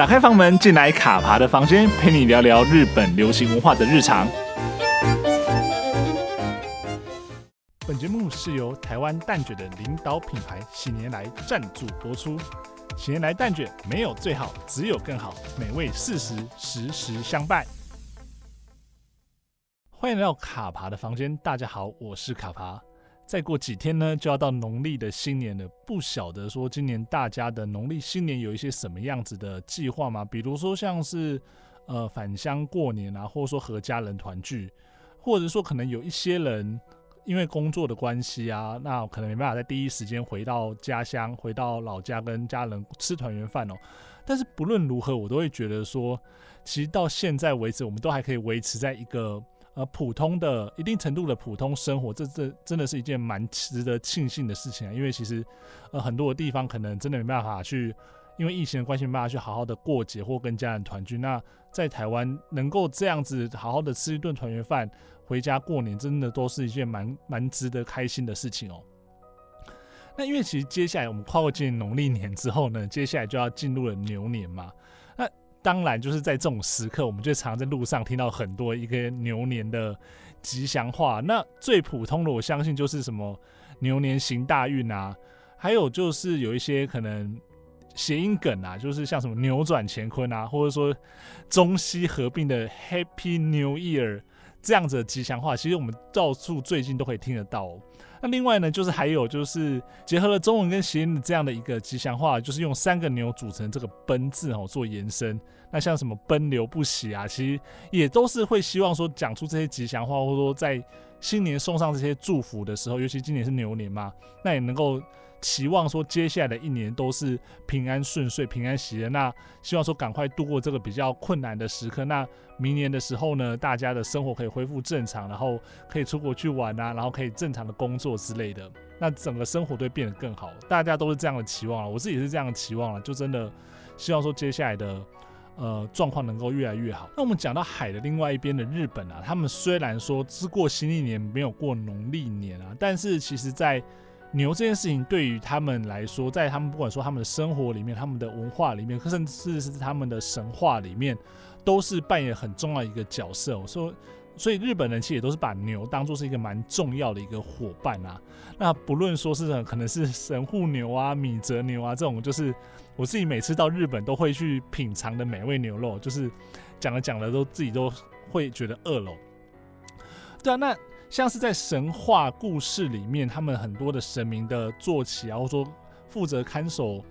打开房门，进来卡爬的房间，陪你聊聊日本流行文化的日常。本节目是由台湾蛋卷的领导品牌喜年来赞助播出。喜年来蛋卷没有最好，只有更好，美味四十，时时相伴。欢迎来到卡爬的房间，大家好，我是卡爬。再过几天呢，就要到农历的新年了。不晓得说今年大家的农历新年有一些什么样子的计划吗？比如说像是呃返乡过年啊，或者说和家人团聚，或者说可能有一些人因为工作的关系啊，那可能没办法在第一时间回到家乡，回到老家跟家人吃团圆饭哦。但是不论如何，我都会觉得说，其实到现在为止，我们都还可以维持在一个。呃，普通的一定程度的普通生活，这这真的是一件蛮值得庆幸的事情啊！因为其实，呃，很多的地方可能真的没办法去，因为疫情的关系，没办法去好好的过节或跟家人团聚。那在台湾能够这样子好好的吃一顿团圆饭，回家过年，真的都是一件蛮蛮值得开心的事情哦。那因为其实接下来我们跨过今年农历年之后呢，接下来就要进入了牛年嘛。那当然，就是在这种时刻，我们就常在路上听到很多一个牛年的吉祥话。那最普通的，我相信就是什么牛年行大运啊，还有就是有一些可能谐音梗啊，就是像什么扭转乾坤啊，或者说中西合并的 Happy New Year 这样子的吉祥话，其实我们到处最近都可以听得到。那另外呢，就是还有就是结合了中文跟谐音的这样的一个吉祥话，就是用三个牛组成这个“奔”字哦做延伸。那像什么“奔流不息”啊，其实也都是会希望说讲出这些吉祥话，或者说在新年送上这些祝福的时候，尤其今年是牛年嘛，那也能够。期望说接下来的一年都是平安顺遂、平安喜乐。那希望说赶快度过这个比较困难的时刻。那明年的时候呢，大家的生活可以恢复正常，然后可以出国去玩啊，然后可以正常的工作之类的。那整个生活都会变得更好。大家都是这样的期望啊，我自己是这样的期望了。就真的希望说接下来的呃状况能够越来越好。那我们讲到海的另外一边的日本啊，他们虽然说只过新历年，没有过农历年啊，但是其实在牛这件事情对于他们来说，在他们不管说他们的生活里面、他们的文化里面，甚至是他们的神话里面，都是扮演很重要一个角色。我说，所以日本人其实也都是把牛当做是一个蛮重要的一个伙伴啊。那不论说是可能是神户牛啊、米泽牛啊这种，就是我自己每次到日本都会去品尝的美味牛肉，就是讲了讲了都自己都会觉得饿了。对啊，那。像是在神话故事里面，他们很多的神明的坐骑啊，或者说负责看守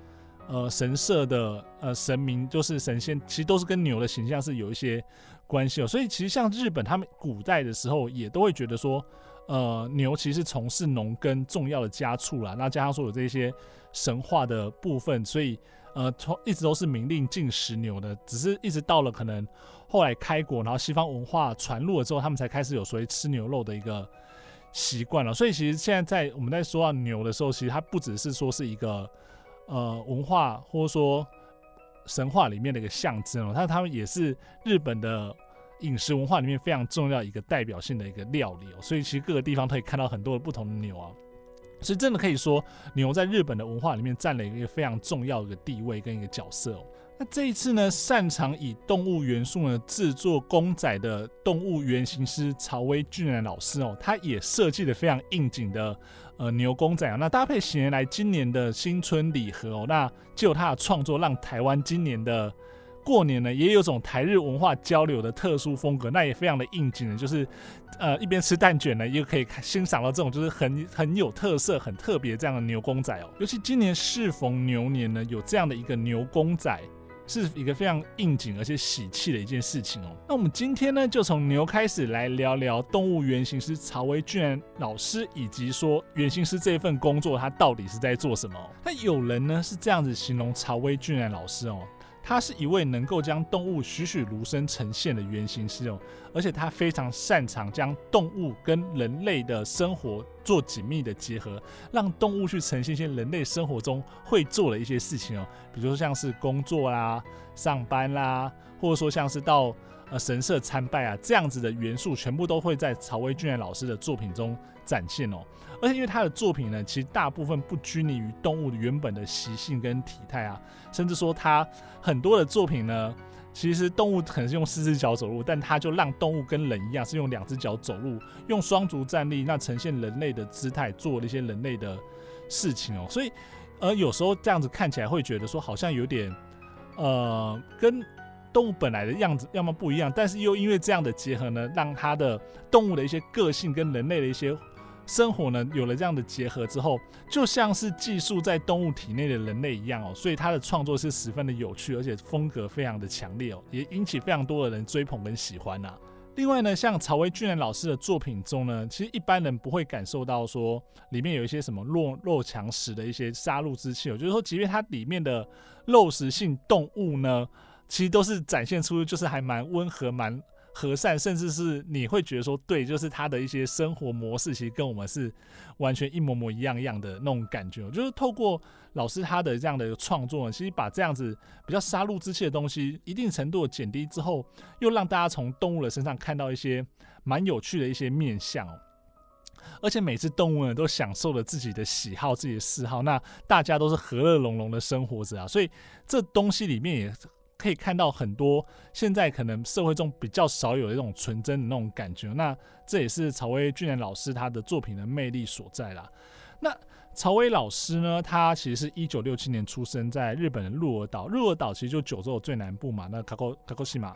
呃神社的呃神明，就是神仙，其实都是跟牛的形象是有一些关系哦。所以其实像日本，他们古代的时候也都会觉得说，呃，牛其实从事农耕重要的家畜啦。那加上说有这些神话的部分，所以呃，从一直都是明令禁食牛的，只是一直到了可能。后来开国，然后西方文化传入了之后，他们才开始有所谓吃牛肉的一个习惯了。所以其实现在在我们在说到牛的时候，其实它不只是说是一个呃文化或者说神话里面的一个象征哦，它他们也是日本的饮食文化里面非常重要一个代表性的一个料理哦。所以其实各个地方都可以看到很多的不同的牛啊，所以真的可以说牛在日本的文化里面占了一个非常重要的一个地位跟一个角色哦。那这一次呢，擅长以动物元素呢制作公仔的动物原型师曹威俊然老师哦，他也设计了非常应景的呃牛公仔啊。那搭配喜年来今年的新春礼盒哦，那就他的创作，让台湾今年的过年呢也有种台日文化交流的特殊风格，那也非常的应景的，就是呃一边吃蛋卷呢，又可以欣赏到这种就是很很有特色、很特别这样的牛公仔哦。尤其今年适逢牛年呢，有这样的一个牛公仔。是一个非常应景而且喜气的一件事情哦。那我们今天呢，就从牛开始来聊聊动物原型师曹威俊然老师，以及说原型师这份工作他到底是在做什么。那有人呢是这样子形容曹威俊然老师哦。他是一位能够将动物栩栩如生呈现的原型师哦，而且他非常擅长将动物跟人类的生活做紧密的结合，让动物去呈现一些人类生活中会做的一些事情哦，比如说像是工作啦、上班啦，或者说像是到呃神社参拜啊这样子的元素，全部都会在曹威俊然老师的作品中展现哦。而且因为他的作品呢，其实大部分不拘泥于动物原本的习性跟体态啊，甚至说他很多的作品呢，其实动物可能是用四只脚走路，但他就让动物跟人一样是用两只脚走路，用双足站立，那呈现人类的姿态，做了一些人类的事情哦。所以，呃，有时候这样子看起来会觉得说好像有点。呃，跟动物本来的样子要么不一样，但是又因为这样的结合呢，让它的动物的一些个性跟人类的一些生活呢，有了这样的结合之后，就像是寄宿在动物体内的人类一样哦，所以他的创作是十分的有趣，而且风格非常的强烈哦，也引起非常多的人追捧跟喜欢呐。另外呢，像曹维俊然老师的作品中呢，其实一般人不会感受到说里面有一些什么弱肉强食的一些杀戮之气。我就是说，即便它里面的肉食性动物呢，其实都是展现出就是还蛮温和、蛮和善，甚至是你会觉得说，对，就是他的一些生活模式，其实跟我们是完全一模模一样一样的那种感觉。就是透过老师他的这样的创作，其实把这样子比较杀戮之气的东西，一定程度的减低之后，又让大家从动物的身上看到一些蛮有趣的一些面向。而且每只动物呢，都享受了自己的喜好、自己的嗜好，那大家都是和乐融融的生活着啊。所以这东西里面也可以看到很多现在可能社会中比较少有的一种纯真的那种感觉。那这也是曹威俊然老师他的作品的魅力所在啦。那曹威老师呢，他其实是一九六七年出生在日本的鹿儿岛。鹿儿岛其实就九州的最南部嘛，那卡卡西马。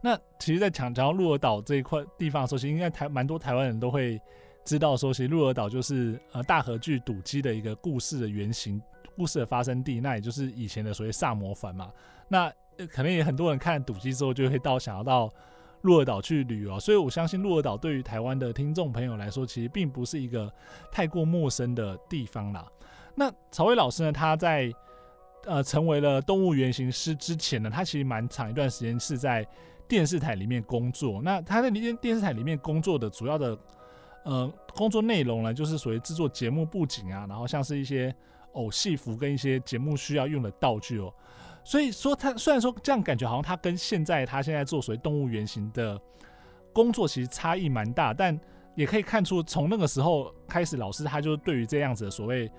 那其实，在讲讲到鹿儿岛这一块地方的时候，其实应该台蛮多台湾人都会知道说，其实鹿儿岛就是呃大河剧赌姬的一个故事的原型，故事的发生地，那也就是以前的所谓萨摩藩嘛。那可能也很多人看赌姬之后，就会到想要到。鹿儿岛去旅游，所以我相信鹿儿岛对于台湾的听众朋友来说，其实并不是一个太过陌生的地方啦。那曹威老师呢，他在呃成为了动物原型师之前呢，他其实蛮长一段时间是在电视台里面工作。那他在电电视台里面工作的主要的呃工作内容呢，就是属于制作节目布景啊，然后像是一些偶戏服跟一些节目需要用的道具哦。所以说，他虽然说这样感觉好像他跟现在他现在做所谓动物原型的工作其实差异蛮大，但也可以看出从那个时候开始，老师他就对于这样子的所谓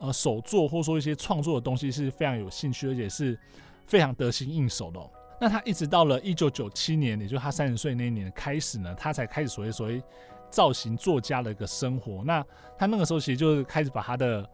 呃手作或者说一些创作的东西是非常有兴趣，而且是非常得心应手的。那他一直到了一九九七年，也就是他三十岁那一年开始呢，他才开始所谓所谓造型作家的一个生活。那他那个时候其实就是开始把他的。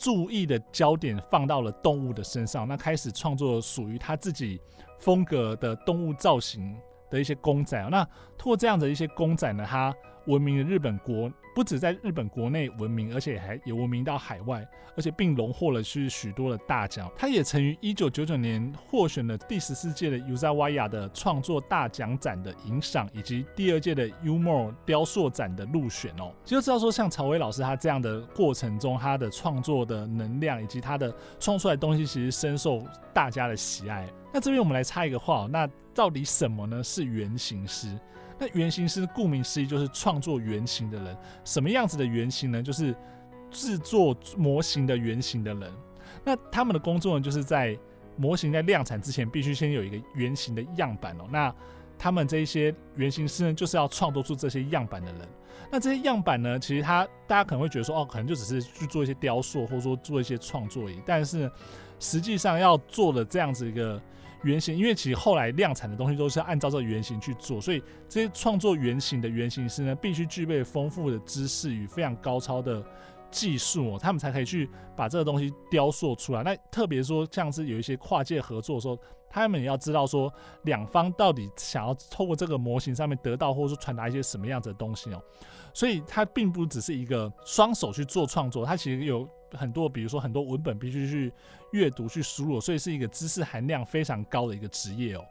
注意的焦点放到了动物的身上，那开始创作属于他自己风格的动物造型的一些公仔。那通过这样的一些公仔呢，他闻名的日本国。不止在日本国内闻名，而且还也闻名到海外，而且并荣获了许许多的大奖。他也曾于一九九九年获选了第十四届的 Yuzawaya 的创作大奖展的影赏，以及第二届的 umo 雕塑展的入选哦。就知道说，像曹威老师他这样的过程中，他的创作的能量以及他的创出来的东西，其实深受大家的喜爱。那这边我们来插一个话哦，那到底什么呢？是原型师？那原型师顾名思义就是创作原型的人，什么样子的原型呢？就是制作模型的原型的人。那他们的工作呢，就是在模型在量产之前，必须先有一个原型的样板哦。那他们这一些原型师呢，就是要创作出这些样板的人。那这些样板呢，其实他大家可能会觉得说，哦，可能就只是去做一些雕塑，或者说做一些创作而已。但是实际上要做的这样子一个。原型，因为其实后来量产的东西都是按照这个原型去做，所以这些创作原型的原型师呢，必须具备丰富的知识与非常高超的技术哦，他们才可以去把这个东西雕塑出来。那特别说，像是有一些跨界合作的时候，他们也要知道说，两方到底想要透过这个模型上面得到，或者说传达一些什么样子的东西哦。所以它并不只是一个双手去做创作，它其实有。很多，比如说很多文本必须去阅读、去输入，所以是一个知识含量非常高的一个职业哦。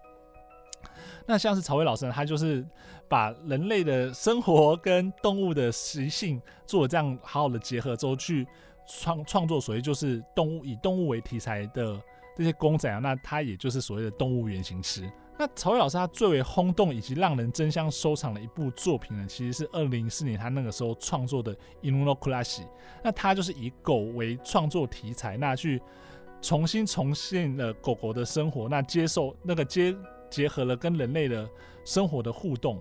那像是曹威老师呢，他就是把人类的生活跟动物的习性做了这样好好的结合之后，去创创作所谓就是动物以动物为题材的这些公仔啊，那他也就是所谓的动物原型师。那曹威老师他最为轰动以及让人争相收藏的一部作品呢，其实是二零零四年他那个时候创作的《犬の暮らし》。那他就是以狗为创作题材，那去重新重现了狗狗的生活，那接受那个接 结合了跟人类的生活的互动。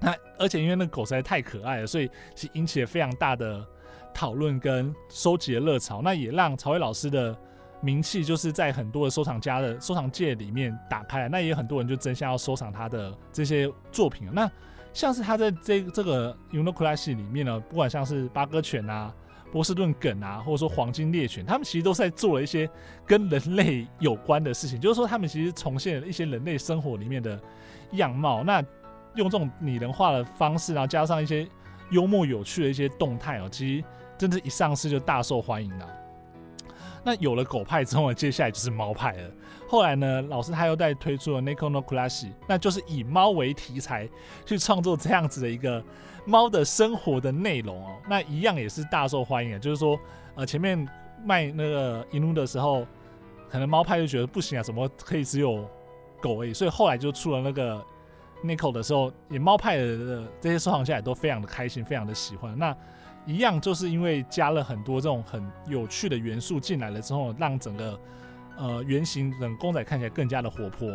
那而且因为那狗实在太可爱了，所以其引起了非常大的讨论跟收集的热潮。那也让曹玮老师的 名气就是在很多的收藏家的收藏界里面打开了。那也有很多人就争相要收藏他的这些作品。那像是他在这这个 Inuklasi 里面呢，不管像是八哥犬啊、波士顿梗啊，或者说黄金猎犬，他们其实都在做了一些跟人类有关的事情，就是说他们其实重现了一些人类生活里面的样貌。那用这种拟人化的方式，然后加上一些幽默有趣的一些动态哦，其实真的，一上市就大受欢迎了。那有了狗派之后呢，接下来就是猫派了。后来呢，老师他又在推出了 Neko no Kurashi，那就是以猫为题材去创作这样子的一个猫的生活的内容哦。那一样也是大受欢迎的，就是说，呃，前面卖那个 Inu 的时候，可能猫派就觉得不行啊，怎么可以只有狗而已？所以后来就出了那个。Neko 的时候，也猫派的这些收藏家也都非常的开心，非常的喜欢。那一样就是因为加了很多这种很有趣的元素进来了之后，让整个呃原型等公仔看起来更加的活泼。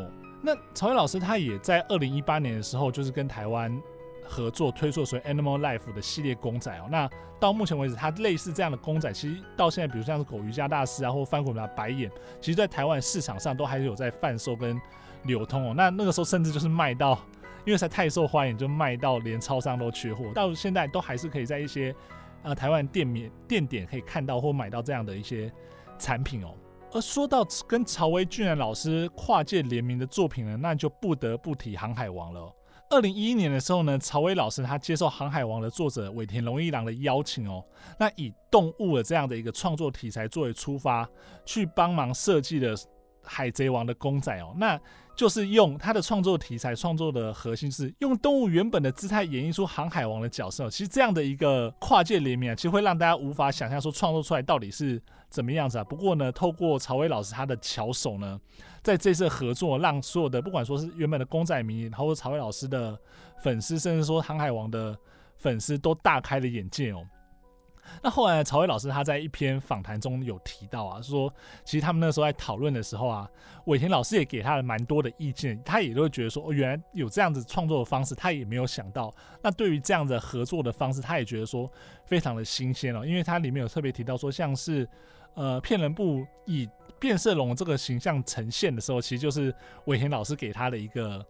那曹玮老师他也在二零一八年的时候，就是跟台湾合作推出所谓 Animal Life 的系列公仔哦。那到目前为止，它类似这样的公仔，其实到现在，比如像是狗瑜伽大师啊，或翻滚吧白眼，其实在台湾市场上都还是有在贩售跟流通哦。那那个时候甚至就是卖到。因为它太受欢迎，就卖到连超商都缺货，到现在都还是可以在一些呃台湾店面店点可以看到或买到这样的一些产品哦。而说到跟曹维俊然老师跨界联名的作品呢，那就不得不提《航海王》了。二零一一年的时候呢，曹维老师他接受《航海王》的作者尾田荣一郎的邀请哦，那以动物的这样的一个创作题材作为出发，去帮忙设计了《海贼王》的公仔哦，那。就是用他的创作题材，创作的核心是用动物原本的姿态演绎出航海王的角色。其实这样的一个跨界联名啊，其实会让大家无法想象说创作出来到底是怎么样子啊。不过呢，透过曹玮老师他的巧手呢，在这次合作，让所有的不管说是原本的公仔迷，然后曹玮老师的粉丝，甚至说航海王的粉丝，都大开了眼界哦。那后来曹玮老师他在一篇访谈中有提到啊，说其实他们那时候在讨论的时候啊，尾田老师也给他了蛮多的意见，他也都会觉得说，哦，原来有这样子创作的方式，他也没有想到。那对于这样的合作的方式，他也觉得说非常的新鲜哦，因为他里面有特别提到说，像是呃骗人布以变色龙这个形象呈现的时候，其实就是尾田老师给他的一个。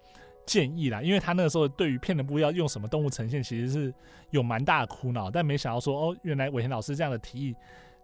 建议啦，因为他那个时候对于片的布要用什么动物呈现，其实是有蛮大的苦恼，但没想到说哦，原来伟田老师这样的提议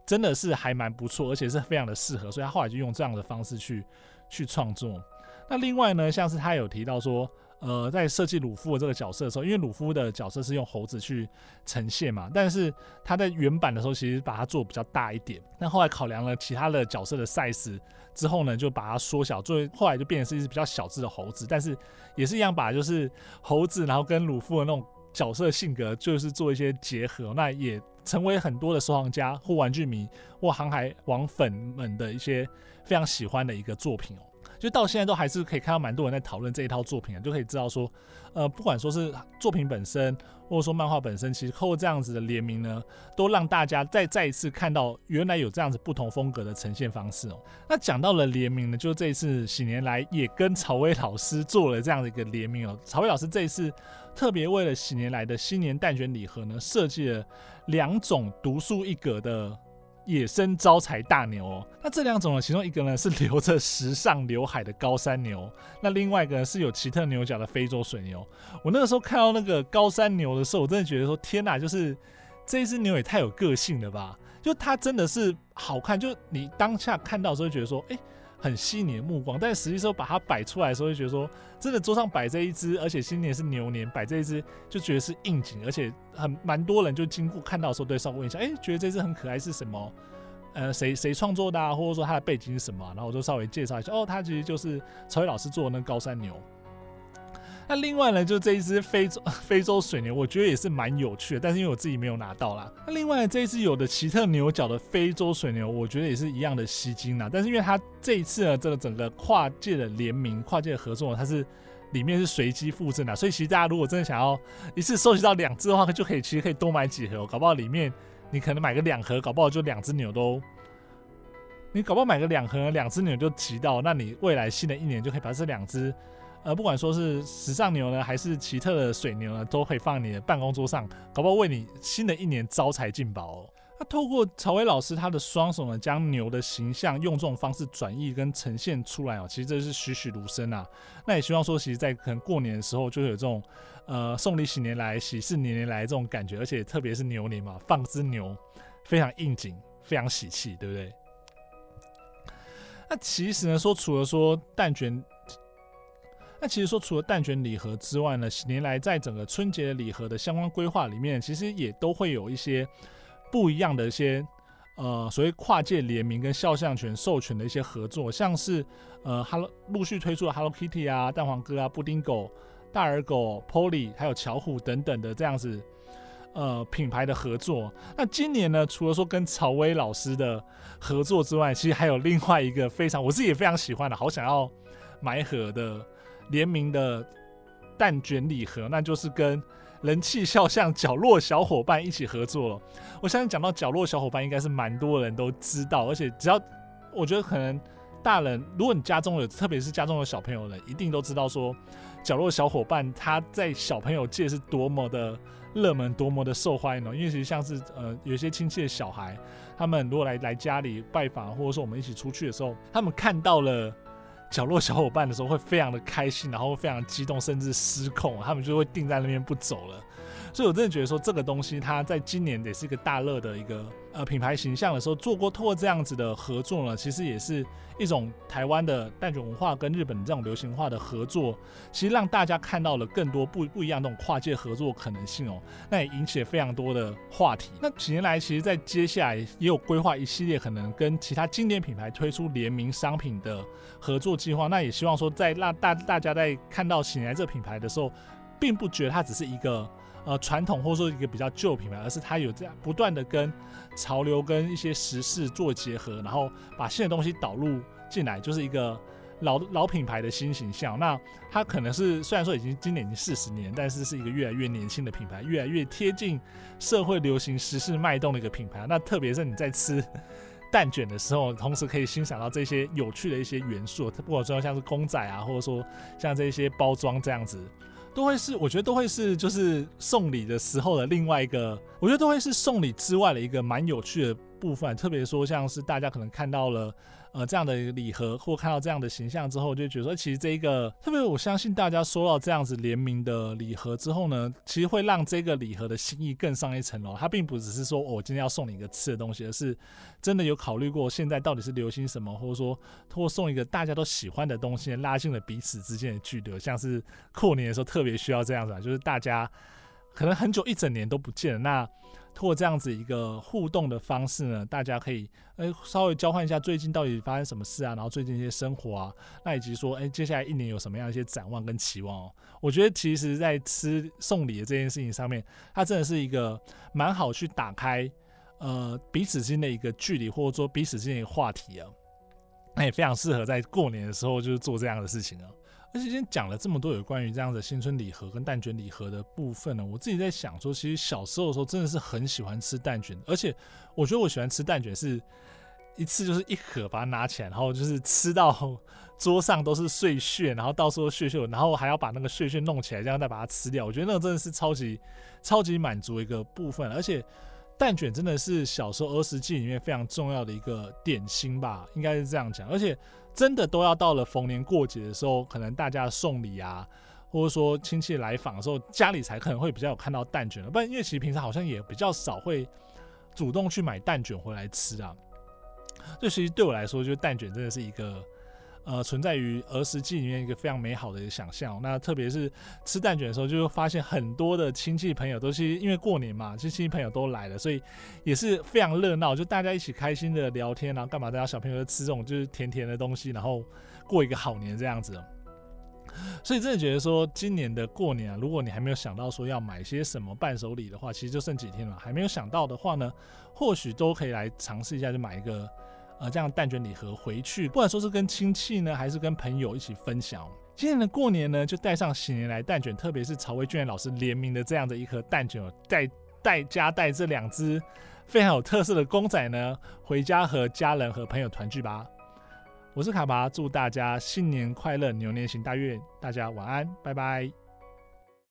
真的是还蛮不错，而且是非常的适合，所以他后来就用这样的方式去去创作。那另外呢，像是他有提到说。呃，在设计鲁夫的这个角色的时候，因为鲁夫的角色是用猴子去呈现嘛，但是他在原版的时候其实把它做比较大一点。那后来考量了其他的角色的 size 之后呢，就把它缩小，最后来就变成是一只比较小只的猴子，但是也是一样把就是猴子，然后跟鲁夫的那种角色性格就是做一些结合，那也成为很多的收藏家或玩具迷或航海王粉们的一些非常喜欢的一个作品哦。就到现在都还是可以看到蛮多人在讨论这一套作品啊，就可以知道说，呃，不管说是作品本身，或者说漫画本身，其实透过这样子的联名呢，都让大家再再一次看到原来有这样子不同风格的呈现方式哦。那讲到了联名呢，就这一次喜年来也跟曹威老师做了这样的一个联名哦。曹威老师这一次特别为了喜年来的新年蛋卷礼盒呢，设计了两种独树一格的。野生招财大牛哦，那这两种呢，其中一个呢是留着时尚刘海的高山牛，那另外一个呢是有奇特牛角的非洲水牛。我那个时候看到那个高山牛的时候，我真的觉得说天哪，就是这一只牛也太有个性了吧！就它真的是好看，就你当下看到的时候觉得说，哎。很吸引你的目光，但实际时候把它摆出来的时候，就觉得说，真的桌上摆这一只，而且今年是牛年，摆这一只就觉得是应景，而且很蛮多人就经过看到的时候，对，稍微问一下，哎，觉得这只很可爱，是什么？呃，谁谁创作的啊？或者说它的背景是什么？然后我就稍微介绍一下，哦，它其实就是曹伟老师做的那高山牛。那另外呢，就这一只非洲 非洲水牛，我觉得也是蛮有趣的，但是因为我自己没有拿到啦。那另外这一只有的奇特牛角的非洲水牛，我觉得也是一样的吸睛啦。但是因为它这一次呢，这个整个跨界的联名、跨界的合作，它是里面是随机附赠的，所以其实大家如果真的想要一次收集到两只的话，就可以其实可以多买几盒，搞不好里面你可能买个两盒，搞不好就两只牛都，你搞不好买个两盒，两只牛就集到，那你未来新的一年就可以把这两只。呃，不管说是时尚牛呢，还是奇特的水牛呢，都可以放你的办公桌上，搞不好为你新的一年招财进宝哦。那透过曹威老师他的双手呢，将牛的形象用这种方式转译跟呈现出来哦，其实这是栩栩如生啊。那也希望说，其实，在可能过年的时候，就会有这种呃送礼喜年来、喜事年年来这种感觉，而且特别是牛年嘛，放只牛非常应景，非常喜气，对不对？那其实呢，说除了说蛋卷，那其实说除了蛋卷礼盒之外呢，喜年来在整个春节礼盒的相关规划里面，其实也都会有一些。不一样的一些呃，所谓跨界联名跟肖像权授权的一些合作，像是呃，Hello 陆续推出的 Hello Kitty 啊、蛋黄哥啊、布丁狗、大耳狗、Polly，还有巧虎等等的这样子呃品牌的合作。那今年呢，除了说跟曹威老师的合作之外，其实还有另外一个非常我自己也非常喜欢的，好想要买盒的联名的蛋卷礼盒，那就是跟。人气肖像角落小伙伴一起合作了，我相信讲到角落小伙伴，应该是蛮多人都知道，而且只要我觉得可能大人，如果你家中有，特别是家中有小朋友的，一定都知道说角落小伙伴他在小朋友界是多么的热门，多么的受欢迎哦。因为其实像是呃有些亲戚的小孩，他们如果来来家里拜访，或者说我们一起出去的时候，他们看到了。角落小伙伴的时候会非常的开心，然后非常激动，甚至失控，他们就会定在那边不走了。所以我真的觉得说这个东西，它在今年也是一个大热的一个呃品牌形象的时候，做过透过这样子的合作呢，其实也是一种台湾的蛋卷文化跟日本这种流行化的合作，其实让大家看到了更多不不一样的这种跨界合作可能性哦，那也引起了非常多的话题。那几年来，其实在接下来也有规划一系列可能跟其他经典品牌推出联名商品的合作计划，那也希望说在让大大家在看到喜来这品牌的时候，并不觉得它只是一个。呃，传统或者说一个比较旧品牌，而是它有这样不断的跟潮流跟一些时事做结合，然后把新的东西导入进来，就是一个老老品牌的新形象。那它可能是虽然说已经今年已经四十年，但是是一个越来越年轻的品牌，越来越贴近社会流行时事脉动的一个品牌。那特别是你在吃 蛋卷的时候，同时可以欣赏到这些有趣的一些元素，它不管说像是公仔啊，或者说像这些包装这样子。都会是，我觉得都会是，就是送礼的时候的另外一个，我觉得都会是送礼之外的一个蛮有趣的部分。特别说，像是大家可能看到了。呃，这样的一个礼盒或看到这样的形象之后，就觉得说，其实这一个特别，我相信大家收到这样子联名的礼盒之后呢，其实会让这个礼盒的心意更上一层楼。它并不只是说，我今天要送你一个吃的东西，而是真的有考虑过现在到底是流行什么，或者说通过送一个大家都喜欢的东西，拉近了彼此之间的距离。像是过年的时候特别需要这样子啊，就是大家可能很久一整年都不见，那。通过这样子一个互动的方式呢，大家可以呃稍微交换一下最近到底发生什么事啊，然后最近一些生活啊，那以及说哎接下来一年有什么样一些展望跟期望哦。我觉得其实，在吃送礼的这件事情上面，它真的是一个蛮好去打开呃彼此之间的一个距离，或者说彼此之间的一个话题啊，那也非常适合在过年的时候就是做这样的事情啊。而且今天讲了这么多有关于这样的新春礼盒跟蛋卷礼盒的部分呢，我自己在想说，其实小时候的时候真的是很喜欢吃蛋卷，而且我觉得我喜欢吃蛋卷是一次就是一盒把它拿起来，然后就是吃到 桌上都是碎屑，然后到时候屑屑，然后还要把那个碎屑弄起来，这样再把它吃掉。我觉得那个真的是超级超级满足一个部分，而且蛋卷真的是小时候儿时记忆里面非常重要的一个点心吧，应该是这样讲，而且。真的都要到了逢年过节的时候，可能大家送礼啊，或者说亲戚来访的时候，家里才可能会比较有看到蛋卷了。不然，因为其实平常好像也比较少会主动去买蛋卷回来吃啊。这其实对我来说，就蛋卷真的是一个。呃，存在于儿时记忆里面一个非常美好的一个想象。那特别是吃蛋卷的时候，就会发现很多的亲戚朋友都是因为过年嘛，亲戚朋友都来了，所以也是非常热闹，就大家一起开心的聊天，然后干嘛？大家小朋友吃这种就是甜甜的东西，然后过一个好年这样子。所以真的觉得说，今年的过年啊，如果你还没有想到说要买些什么伴手礼的话，其实就剩几天了。还没有想到的话呢，或许都可以来尝试一下，就买一个。呃，这样蛋卷礼盒回去，不管说是跟亲戚呢，还是跟朋友一起分享。今年的过年呢，就带上喜年来蛋卷，特别是曹威俊老师联名的这样的一盒蛋卷，带带加带这两只非常有特色的公仔呢，回家和家人和朋友团聚吧。我是卡巴，祝大家新年快乐，牛年行大运，大家晚安，拜拜。